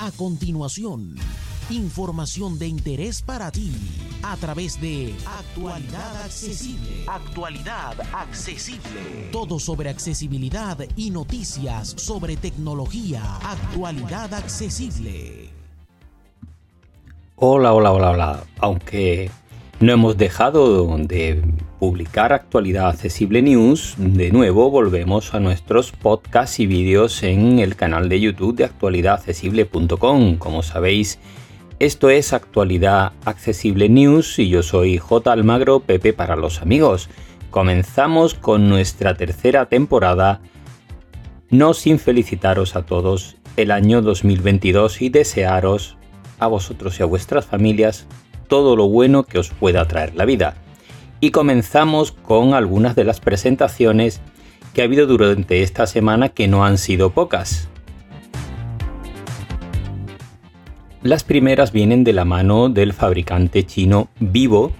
A continuación, información de interés para ti a través de Actualidad Accesible. Actualidad Accesible. Todo sobre accesibilidad y noticias sobre tecnología. Actualidad Accesible. Hola, hola, hola, hola. Aunque no hemos dejado de publicar actualidad accesible news, de nuevo volvemos a nuestros podcasts y vídeos en el canal de YouTube de actualidadaccesible.com. Como sabéis, esto es Actualidad Accesible News y yo soy J. Almagro, Pepe para los amigos. Comenzamos con nuestra tercera temporada, no sin felicitaros a todos el año 2022 y desearos a vosotros y a vuestras familias todo lo bueno que os pueda traer la vida. Y comenzamos con algunas de las presentaciones que ha habido durante esta semana que no han sido pocas. Las primeras vienen de la mano del fabricante chino Vivo,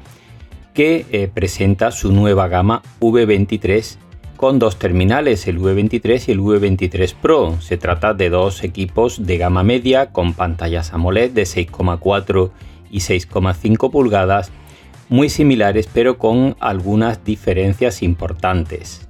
que eh, presenta su nueva gama V23 con dos terminales, el V23 y el V23 Pro. Se trata de dos equipos de gama media con pantallas AMOLED de 6,4 y 6,5 pulgadas, muy similares pero con algunas diferencias importantes.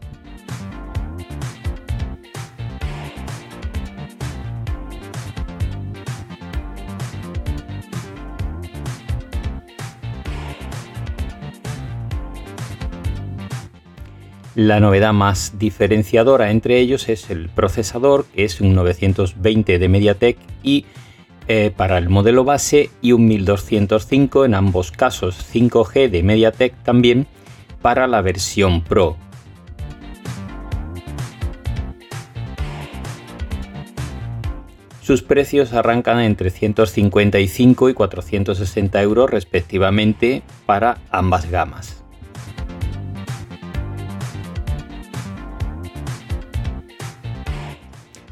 La novedad más diferenciadora entre ellos es el procesador, que es un 920 de MediaTek y eh, para el modelo base y un 1205 en ambos casos 5G de MediaTek también para la versión Pro. Sus precios arrancan entre 155 y 460 euros respectivamente para ambas gamas.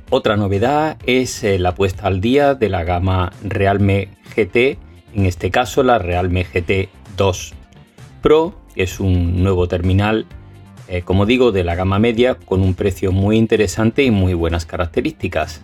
Otra novedad es eh, la puesta al día de la gama Realme GT, en este caso la Realme GT 2 Pro, que es un nuevo terminal, eh, como digo, de la gama media con un precio muy interesante y muy buenas características.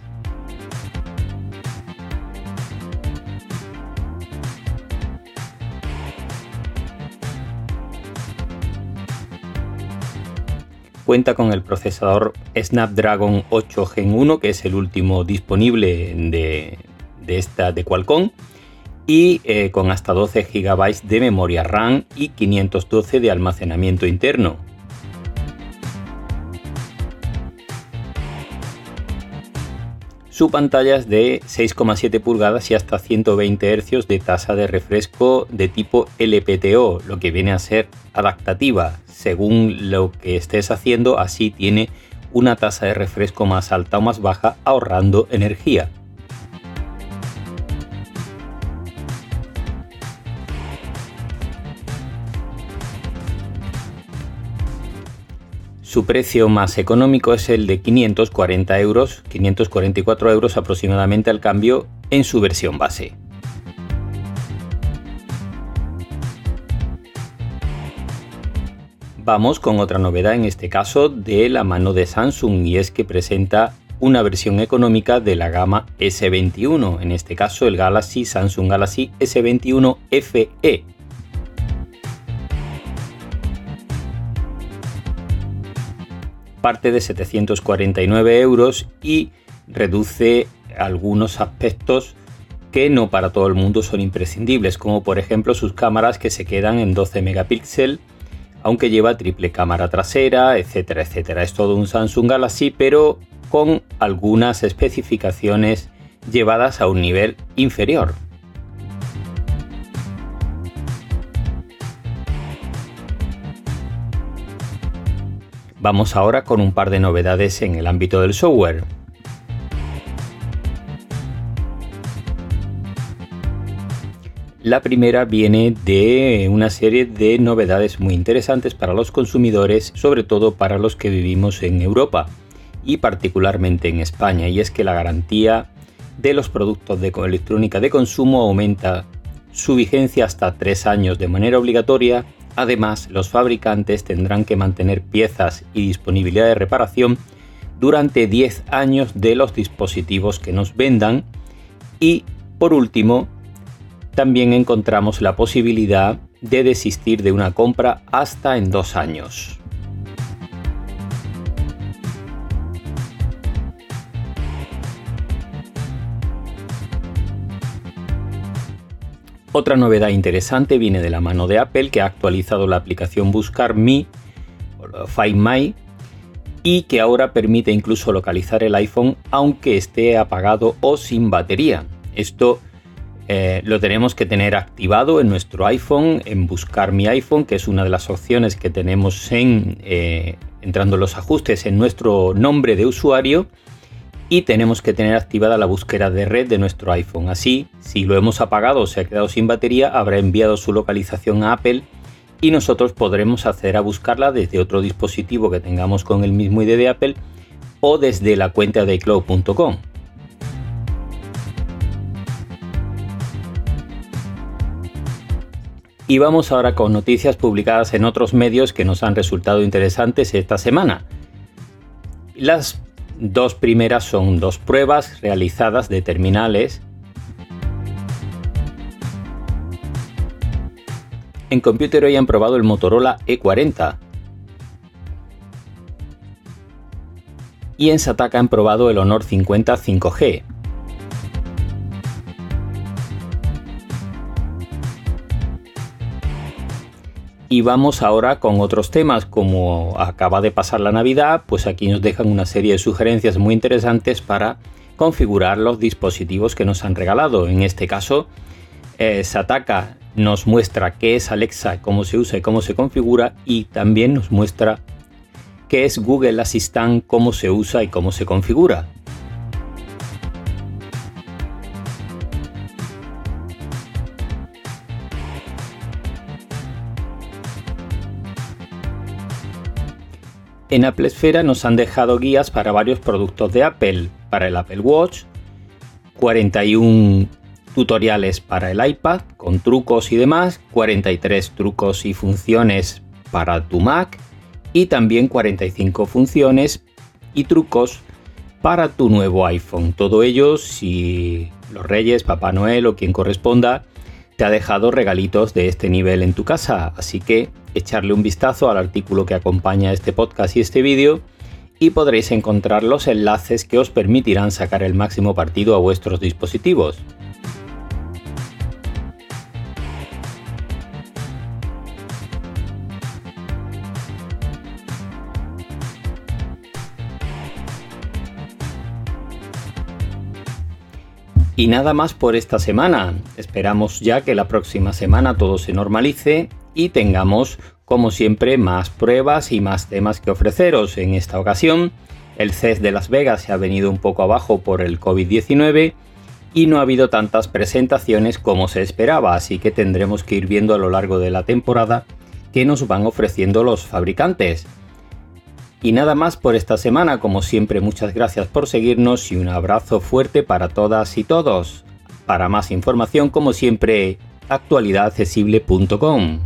Cuenta con el procesador Snapdragon 8 Gen 1, que es el último disponible de, esta de Qualcomm, y eh, con hasta 12 GB de memoria RAM y 512 de almacenamiento interno. Su pantalla es de 6,7 pulgadas y hasta 120 Hz de tasa de refresco de tipo LPTO, lo que viene a ser adaptativa. Según lo que estés haciendo, así tiene una tasa de refresco más alta o más baja, ahorrando energía. Su precio más económico es el de 540 euros, 544 euros aproximadamente al cambio en su versión base. Vamos con otra novedad en este caso de la mano de Samsung y es que presenta una versión económica de la gama S21, en este caso el Galaxy Samsung Galaxy S21 FE parte de 749 euros y reduce algunos aspectos que no para todo el mundo son imprescindibles, como por ejemplo sus cámaras que se quedan en 12 megapíxeles, aunque lleva triple cámara trasera, etcétera, etcétera. Es todo un Samsung Galaxy, pero con algunas especificaciones llevadas a un nivel inferior. Vamos ahora con un par de novedades en el ámbito del software. La primera viene de una serie de novedades muy interesantes para los consumidores, sobre todo para los que vivimos en Europa y particularmente en España, y es que la garantía de los productos de electrónica de consumo aumenta su vigencia hasta tres años de manera obligatoria Además, los fabricantes tendrán que mantener piezas y disponibilidad de reparación durante 10 años de los dispositivos que nos vendan Y por último, también encontramos la posibilidad de desistir de una compra hasta en dos años. Otra novedad interesante viene de la mano de Apple que ha actualizado la aplicación Buscar Me, Find My, y que ahora permite incluso localizar el iPhone aunque esté apagado o sin batería. Esto eh, lo tenemos que tener activado en nuestro iPhone, en Buscar Mi iPhone, que es una de las opciones que tenemos en eh, entrando los ajustes en nuestro nombre de usuario y tenemos que tener activada la búsqueda de red de nuestro iPhone. Así, si lo hemos apagado o se ha quedado sin batería, habrá enviado su localización a Apple y nosotros podremos acceder a buscarla desde otro dispositivo que tengamos con el mismo ID de Apple o desde la cuenta de iCloud.com. Y vamos ahora con noticias publicadas en otros medios que nos han resultado interesantes esta semana. Las dos primeras son dos pruebas realizadas de terminales. En Computer hoy han probado el Motorola E40. Y en Sataka han probado el Honor 50 5G. Y vamos ahora con otros temas, como acaba de pasar la Navidad, pues aquí nos dejan una serie de sugerencias muy interesantes para configurar los dispositivos que nos han regalado. En este caso, eh, Sataka nos muestra qué es Alexa, cómo se usa y cómo se configura, y también nos muestra qué es Google Assistant, cómo se usa y cómo se configura. En Apple Esfera nos han dejado guías para varios productos de Apple, para el Apple Watch, 41 tutoriales para el iPad con trucos y demás, 43 trucos y funciones para tu Mac y también 45 funciones y trucos para tu nuevo iPhone. Todo ello si los Reyes, Papá Noel o quien corresponda te ha dejado regalitos de este nivel en tu casa, así que echarle un vistazo al artículo que acompaña este podcast y este vídeo y podréis encontrar los enlaces que os permitirán sacar el máximo partido a vuestros dispositivos. Y nada más por esta semana. Esperamos ya que la próxima semana todo se normalice y tengamos, como siempre, más pruebas y más temas que ofreceros. En esta ocasión, el CES de Las Vegas se ha venido un poco abajo por el COVID-19 y no ha habido tantas presentaciones como se esperaba, así que tendremos que ir viendo a lo largo de la temporada qué nos van ofreciendo los fabricantes. Y nada más por esta semana, como siempre muchas gracias por seguirnos y un abrazo fuerte para todas y todos. Para más información, como siempre, actualidadaccesible.com.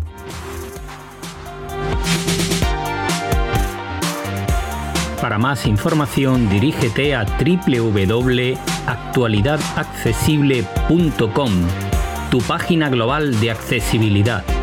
Para más información dirígete a www.actualidadaccesible.com, tu página global de accesibilidad.